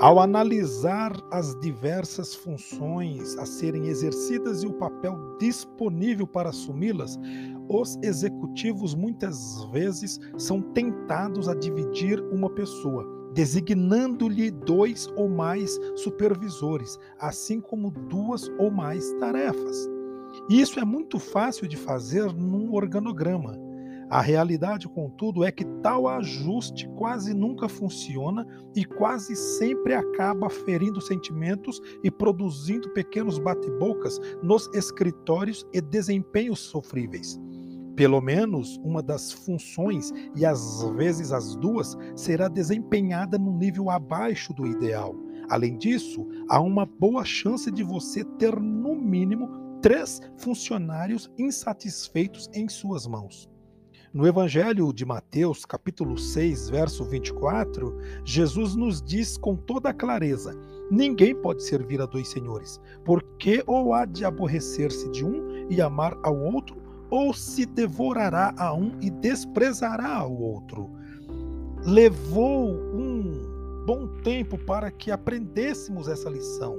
Ao analisar as diversas funções a serem exercidas e o papel disponível para assumi-las, os executivos muitas vezes são tentados a dividir uma pessoa, designando-lhe dois ou mais supervisores, assim como duas ou mais tarefas. Isso é muito fácil de fazer num organograma a realidade, contudo, é que tal ajuste quase nunca funciona e quase sempre acaba ferindo sentimentos e produzindo pequenos bate-bocas nos escritórios e desempenhos sofríveis. Pelo menos uma das funções, e às vezes as duas, será desempenhada num nível abaixo do ideal. Além disso, há uma boa chance de você ter, no mínimo, três funcionários insatisfeitos em suas mãos. No Evangelho de Mateus, capítulo 6, verso 24, Jesus nos diz com toda clareza: ninguém pode servir a dois senhores, porque ou há de aborrecer-se de um e amar ao outro, ou se devorará a um e desprezará ao outro. Levou um bom tempo para que aprendêssemos essa lição.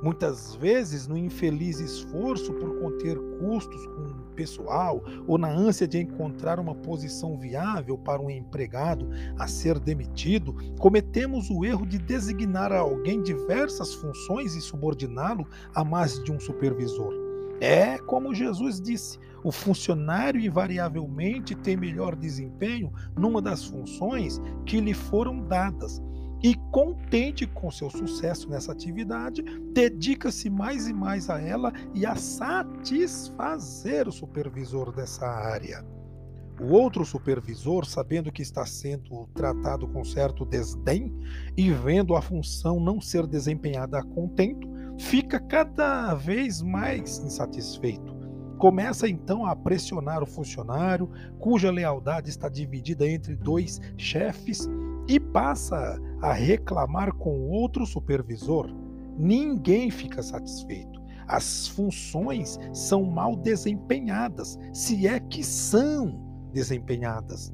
Muitas vezes, no infeliz esforço por conter custos com pessoal ou na ânsia de encontrar uma posição viável para um empregado a ser demitido, cometemos o erro de designar a alguém diversas funções e subordiná-lo a mais de um supervisor. É como Jesus disse: o funcionário invariavelmente tem melhor desempenho numa das funções que lhe foram dadas e contente com seu sucesso nessa atividade, dedica-se mais e mais a ela e a satisfazer o supervisor dessa área. O outro supervisor, sabendo que está sendo tratado com certo desdém e vendo a função não ser desempenhada a contento, fica cada vez mais insatisfeito. Começa então a pressionar o funcionário, cuja lealdade está dividida entre dois chefes, e passa a reclamar com outro supervisor, ninguém fica satisfeito. As funções são mal desempenhadas, se é que são desempenhadas.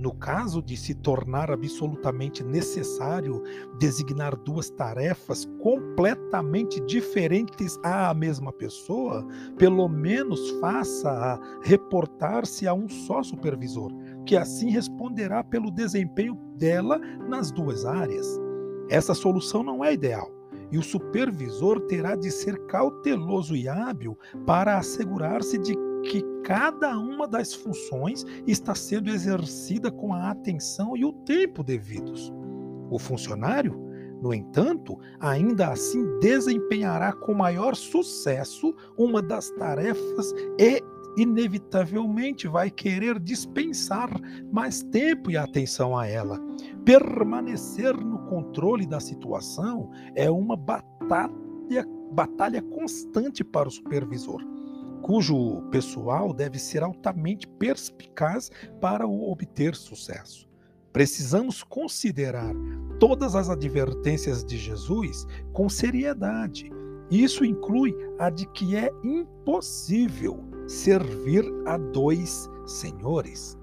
No caso de se tornar absolutamente necessário designar duas tarefas completamente diferentes à mesma pessoa, pelo menos faça-a reportar-se a um só supervisor, que assim responderá pelo desempenho dela nas duas áreas. Essa solução não é ideal e o supervisor terá de ser cauteloso e hábil para assegurar-se de que cada uma das funções está sendo exercida com a atenção e o tempo devidos. O funcionário, no entanto, ainda assim desempenhará com maior sucesso uma das tarefas e inevitavelmente vai querer dispensar mais tempo e atenção a ela. Permanecer no controle da situação é uma batalha, batalha constante para o supervisor cujo pessoal deve ser altamente perspicaz para obter sucesso. Precisamos considerar todas as advertências de Jesus com seriedade. Isso inclui a de que é impossível servir a dois senhores.